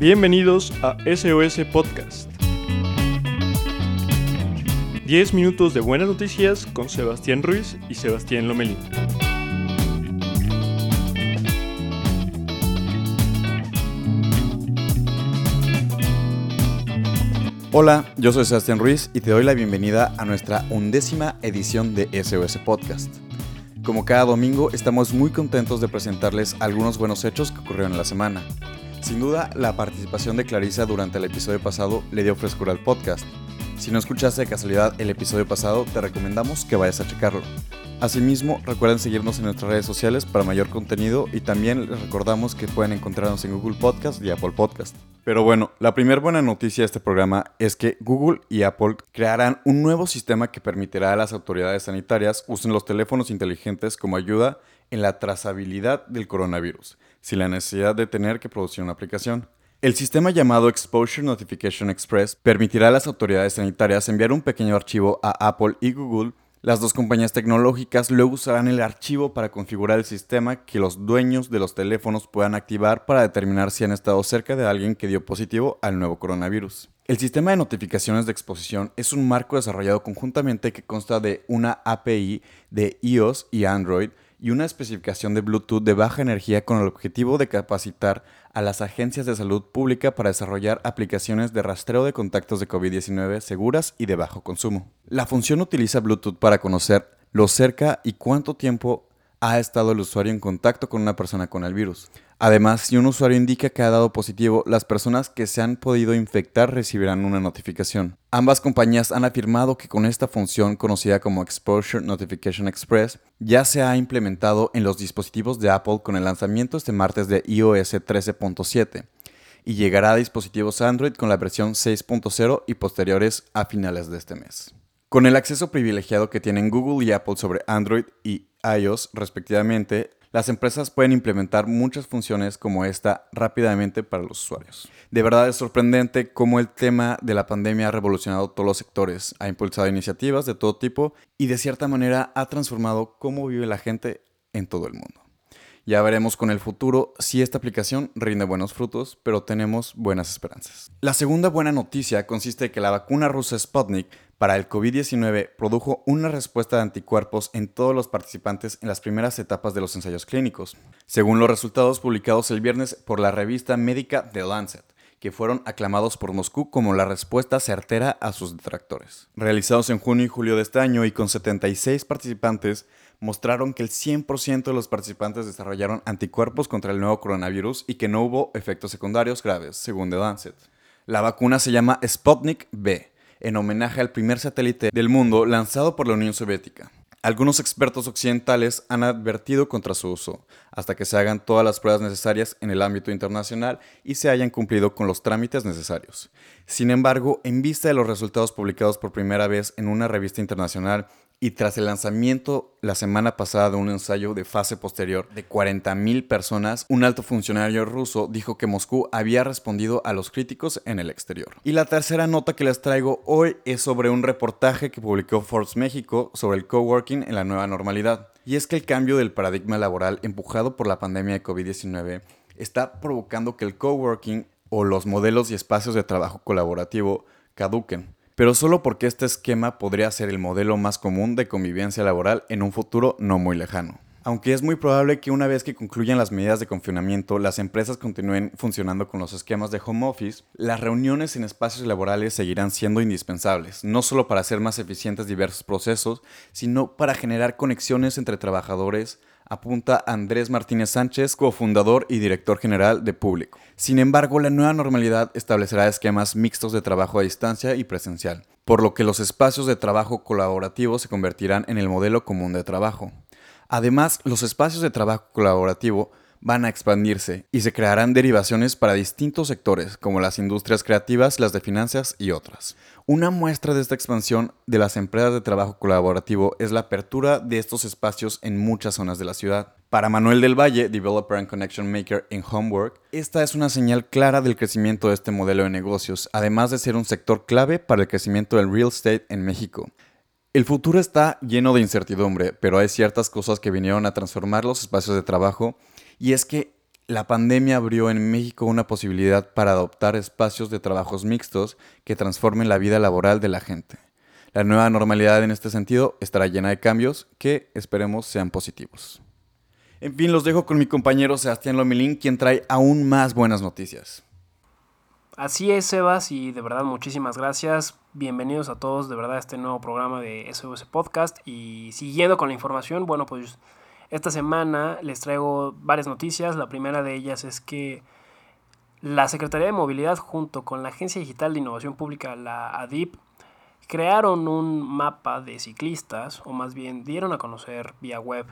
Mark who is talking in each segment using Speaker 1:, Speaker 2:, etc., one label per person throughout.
Speaker 1: Bienvenidos a SOS Podcast. 10 minutos de buenas noticias con Sebastián Ruiz y Sebastián Lomelín.
Speaker 2: Hola, yo soy Sebastián Ruiz y te doy la bienvenida a nuestra undécima edición de SOS Podcast. Como cada domingo, estamos muy contentos de presentarles algunos buenos hechos que ocurrieron en la semana. Sin duda, la participación de Clarisa durante el episodio pasado le dio frescura al podcast. Si no escuchaste de casualidad el episodio pasado, te recomendamos que vayas a checarlo. Asimismo, recuerden seguirnos en nuestras redes sociales para mayor contenido y también les recordamos que pueden encontrarnos en Google Podcast y Apple Podcast. Pero bueno, la primera buena noticia de este programa es que Google y Apple crearán un nuevo sistema que permitirá a las autoridades sanitarias usen los teléfonos inteligentes como ayuda en la trazabilidad del coronavirus, sin la necesidad de tener que producir una aplicación. El sistema llamado Exposure Notification Express permitirá a las autoridades sanitarias enviar un pequeño archivo a Apple y Google. Las dos compañías tecnológicas luego usarán el archivo para configurar el sistema que los dueños de los teléfonos puedan activar para determinar si han estado cerca de alguien que dio positivo al nuevo coronavirus. El sistema de notificaciones de exposición es un marco desarrollado conjuntamente que consta de una API de iOS y Android y una especificación de Bluetooth de baja energía con el objetivo de capacitar a las agencias de salud pública para desarrollar aplicaciones de rastreo de contactos de COVID-19 seguras y de bajo consumo. La función utiliza Bluetooth para conocer lo cerca y cuánto tiempo ha estado el usuario en contacto con una persona con el virus. Además, si un usuario indica que ha dado positivo, las personas que se han podido infectar recibirán una notificación. Ambas compañías han afirmado que con esta función conocida como Exposure Notification Express ya se ha implementado en los dispositivos de Apple con el lanzamiento este martes de iOS 13.7 y llegará a dispositivos Android con la versión 6.0 y posteriores a finales de este mes. Con el acceso privilegiado que tienen Google y Apple sobre Android y iOS respectivamente, las empresas pueden implementar muchas funciones como esta rápidamente para los usuarios. De verdad es sorprendente cómo el tema de la pandemia ha revolucionado todos los sectores, ha impulsado iniciativas de todo tipo y de cierta manera ha transformado cómo vive la gente en todo el mundo. Ya veremos con el futuro si esta aplicación rinde buenos frutos, pero tenemos buenas esperanzas. La segunda buena noticia consiste en que la vacuna rusa Sputnik para el COVID-19 produjo una respuesta de anticuerpos en todos los participantes en las primeras etapas de los ensayos clínicos, según los resultados publicados el viernes por la revista médica The Lancet que fueron aclamados por Moscú como la respuesta certera a sus detractores. Realizados en junio y julio de este año y con 76 participantes, mostraron que el 100% de los participantes desarrollaron anticuerpos contra el nuevo coronavirus y que no hubo efectos secundarios graves, según The Lancet. La vacuna se llama Sputnik B en homenaje al primer satélite del mundo lanzado por la Unión Soviética. Algunos expertos occidentales han advertido contra su uso, hasta que se hagan todas las pruebas necesarias en el ámbito internacional y se hayan cumplido con los trámites necesarios. Sin embargo, en vista de los resultados publicados por primera vez en una revista internacional y tras el lanzamiento la semana pasada de un ensayo de fase posterior de 40.000 personas, un alto funcionario ruso dijo que Moscú había respondido a los críticos en el exterior. Y la tercera nota que les traigo hoy es sobre un reportaje que publicó Forbes México sobre el coworking en la nueva normalidad. Y es que el cambio del paradigma laboral empujado por la pandemia de COVID-19 está provocando que el coworking o los modelos y espacios de trabajo colaborativo caduquen pero solo porque este esquema podría ser el modelo más común de convivencia laboral en un futuro no muy lejano. Aunque es muy probable que una vez que concluyan las medidas de confinamiento, las empresas continúen funcionando con los esquemas de home office, las reuniones en espacios laborales seguirán siendo indispensables, no solo para hacer más eficientes diversos procesos, sino para generar conexiones entre trabajadores, apunta Andrés Martínez Sánchez, cofundador y director general de Público. Sin embargo, la nueva normalidad establecerá esquemas mixtos de trabajo a distancia y presencial, por lo que los espacios de trabajo colaborativo se convertirán en el modelo común de trabajo. Además, los espacios de trabajo colaborativo van a expandirse y se crearán derivaciones para distintos sectores, como las industrias creativas, las de finanzas y otras. Una muestra de esta expansión de las empresas de trabajo colaborativo es la apertura de estos espacios en muchas zonas de la ciudad. Para Manuel del Valle, Developer and Connection Maker en Homework, esta es una señal clara del crecimiento de este modelo de negocios, además de ser un sector clave para el crecimiento del real estate en México. El futuro está lleno de incertidumbre, pero hay ciertas cosas que vinieron a transformar los espacios de trabajo y es que La pandemia abrió en México una posibilidad para adoptar espacios de trabajos mixtos que transformen la vida laboral de la gente. La nueva normalidad en este sentido estará llena de cambios que esperemos sean positivos. En fin, los dejo con mi compañero Sebastián Lomilín, quien trae aún más buenas noticias.
Speaker 3: Así es, Sebas, y de verdad muchísimas gracias. Bienvenidos a todos de verdad a este nuevo programa de SOS Podcast. Y siguiendo con la información, bueno, pues esta semana les traigo varias noticias. La primera de ellas es que la Secretaría de Movilidad junto con la Agencia Digital de Innovación Pública, la ADIP, crearon un mapa de ciclistas, o más bien dieron a conocer vía web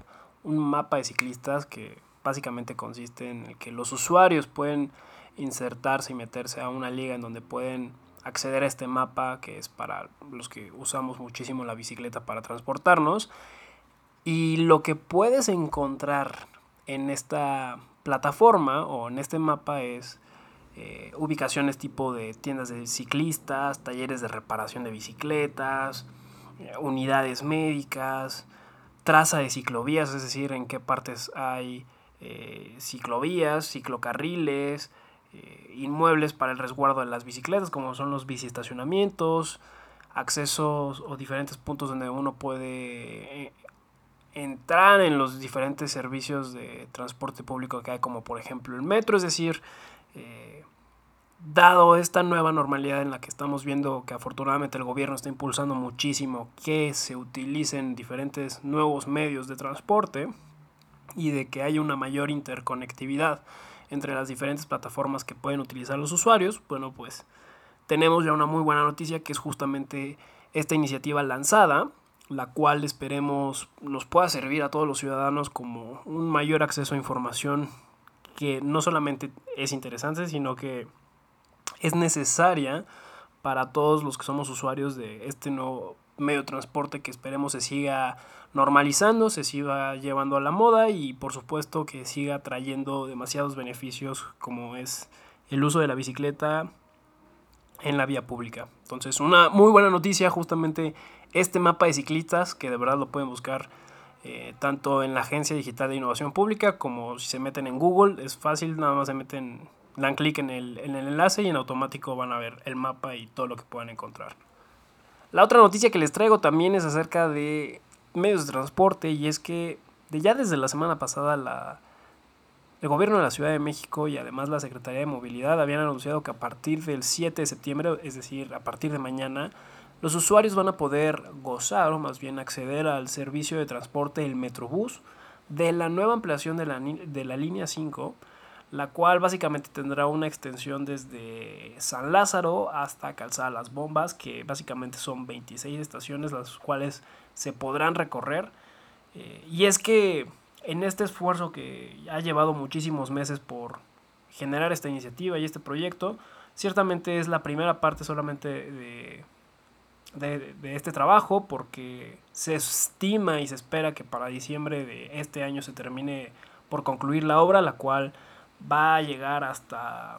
Speaker 3: un mapa de ciclistas que básicamente consiste en el que los usuarios pueden insertarse y meterse a una liga en donde pueden acceder a este mapa que es para los que usamos muchísimo la bicicleta para transportarnos y lo que puedes encontrar en esta plataforma o en este mapa es eh, ubicaciones tipo de tiendas de ciclistas, talleres de reparación de bicicletas, eh, unidades médicas, traza de ciclovías, es decir, en qué partes hay eh, ciclovías, ciclocarriles, inmuebles para el resguardo de las bicicletas, como son los biciestacionamientos, accesos o diferentes puntos donde uno puede entrar en los diferentes servicios de transporte público que hay, como por ejemplo el metro, es decir, eh, dado esta nueva normalidad en la que estamos viendo que afortunadamente el gobierno está impulsando muchísimo que se utilicen diferentes nuevos medios de transporte y de que haya una mayor interconectividad entre las diferentes plataformas que pueden utilizar los usuarios, bueno, pues tenemos ya una muy buena noticia que es justamente esta iniciativa lanzada la cual esperemos nos pueda servir a todos los ciudadanos como un mayor acceso a información que no solamente es interesante, sino que es necesaria para todos los que somos usuarios de este nuevo medio de transporte que esperemos se siga normalizando, se siga llevando a la moda y por supuesto que siga trayendo demasiados beneficios como es el uso de la bicicleta en la vía pública. Entonces, una muy buena noticia justamente este mapa de ciclistas, que de verdad lo pueden buscar eh, tanto en la Agencia Digital de Innovación Pública como si se meten en Google. Es fácil, nada más se meten, dan clic en el, en el enlace y en automático van a ver el mapa y todo lo que puedan encontrar. La otra noticia que les traigo también es acerca de medios de transporte y es que de ya desde la semana pasada la, el gobierno de la Ciudad de México y además la Secretaría de Movilidad habían anunciado que a partir del 7 de septiembre, es decir, a partir de mañana, los usuarios van a poder gozar o más bien acceder al servicio de transporte el Metrobús de la nueva ampliación de la, de la línea 5, la cual básicamente tendrá una extensión desde San Lázaro hasta Calzada Las Bombas, que básicamente son 26 estaciones las cuales se podrán recorrer. Eh, y es que en este esfuerzo que ha llevado muchísimos meses por generar esta iniciativa y este proyecto, ciertamente es la primera parte solamente de, de, este trabajo porque se estima y se espera que para diciembre de este año se termine por concluir la obra, la cual va a llegar hasta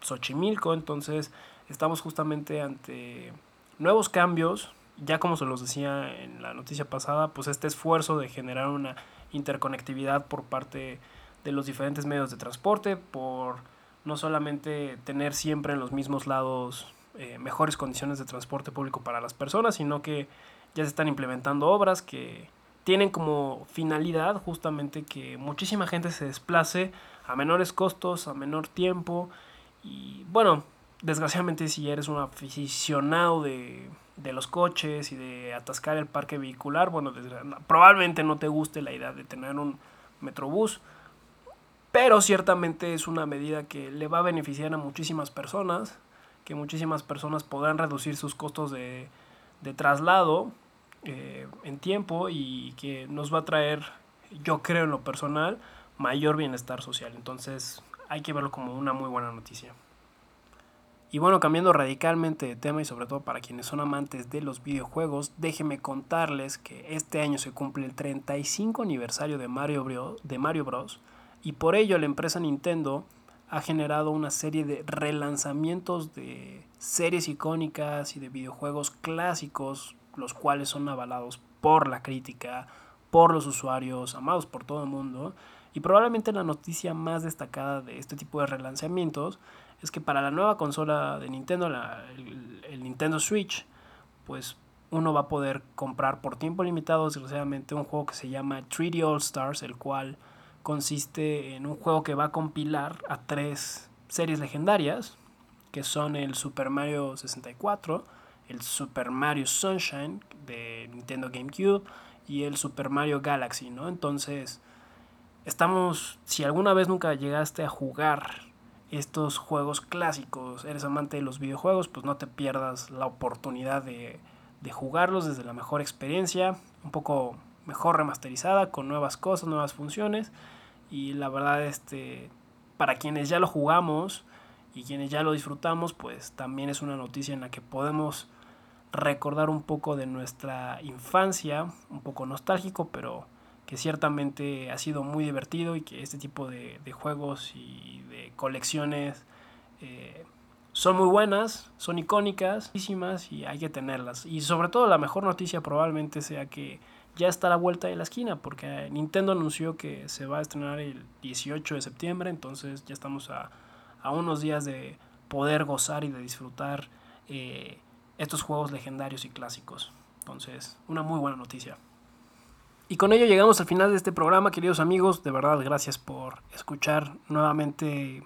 Speaker 3: Xochimilco, entonces estamos justamente ante nuevos cambios, ya como se los decía en la noticia pasada, pues este esfuerzo de generar una interconectividad por parte de los diferentes medios de transporte, por no solamente tener siempre en los mismos lados eh, mejores condiciones de transporte público para las personas, sino que ya se están implementando obras que tienen como finalidad justamente que muchísima gente se desplace a menores costos, a menor tiempo. Y bueno, desgraciadamente si eres un aficionado de de los coches y de atascar el parque vehicular, bueno, probablemente no te guste la idea de tener un metrobús, pero ciertamente es una medida que le va a beneficiar a muchísimas personas, que muchísimas personas podrán reducir sus costos de, traslado eh, en tiempo y que nos va a traer, yo creo en lo personal, mayor bienestar social. Entonces hay que verlo como una muy buena noticia. Y bueno, cambiando radicalmente de tema y sobre todo para quienes son amantes de los videojuegos, déjenme contarles que este año se cumple el 35 aniversario de Mario, Bros, de Mario Bros. Y por ello la empresa Nintendo ha generado una serie de relanzamientos de series icónicas y de videojuegos clásicos, los cuales son avalados por la crítica, por los usuarios, amados por todo el mundo. Y probablemente la noticia más destacada de este tipo de relanzamientos es que para la nueva consola de Nintendo, el, el, Nintendo Switch, pues uno va a poder comprar por tiempo limitado, desgraciadamente, un juego que se llama 3D All Stars, el cual consiste en un juego que va a compilar a tres series legendarias, que son el Super Mario 64, el Super Mario Sunshine de Nintendo GameCube y el Super Mario Galaxy, ¿no? Entonces, estamos, si alguna vez nunca llegaste a jugar estos juegos clásicos, eres amante de los videojuegos, pues no te pierdas la oportunidad de, de jugarlos desde la mejor experiencia, un poco mejor remasterizada, con nuevas cosas, nuevas funciones. Y la verdad, este, para quienes ya lo jugamos y quienes ya lo disfrutamos, pues también es una noticia en la que podemos recordar un poco de nuestra infancia, un poco nostálgico, pero que ciertamente ha sido muy divertido y que este tipo de, juegos y de colecciones eh, son muy buenas, son icónicas, y hay que tenerlas. Y sobre todo la mejor noticia probablemente sea que ya está a la vuelta de la esquina, porque Nintendo anunció que se va a estrenar el 18 de septiembre, entonces ya estamos a, unos días de poder gozar y de disfrutar eh, estos juegos legendarios y clásicos. Entonces, una muy buena noticia. Y con ello llegamos al final de este programa, queridos amigos. De verdad, gracias por escuchar nuevamente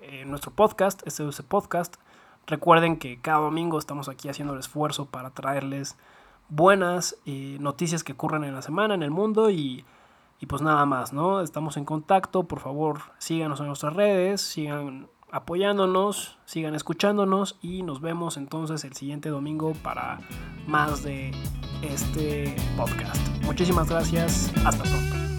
Speaker 3: eh, nuestro podcast, este Podcast. Recuerden que cada domingo estamos aquí haciendo el esfuerzo para traerles buenas eh, noticias que ocurren en la semana, en el mundo y, y pues nada más, ¿no? Estamos en contacto, por favor síganos en nuestras redes, sigan apoyándonos, sigan escuchándonos y nos vemos entonces el siguiente domingo para más de este podcast. Muchísimas gracias, hasta pronto.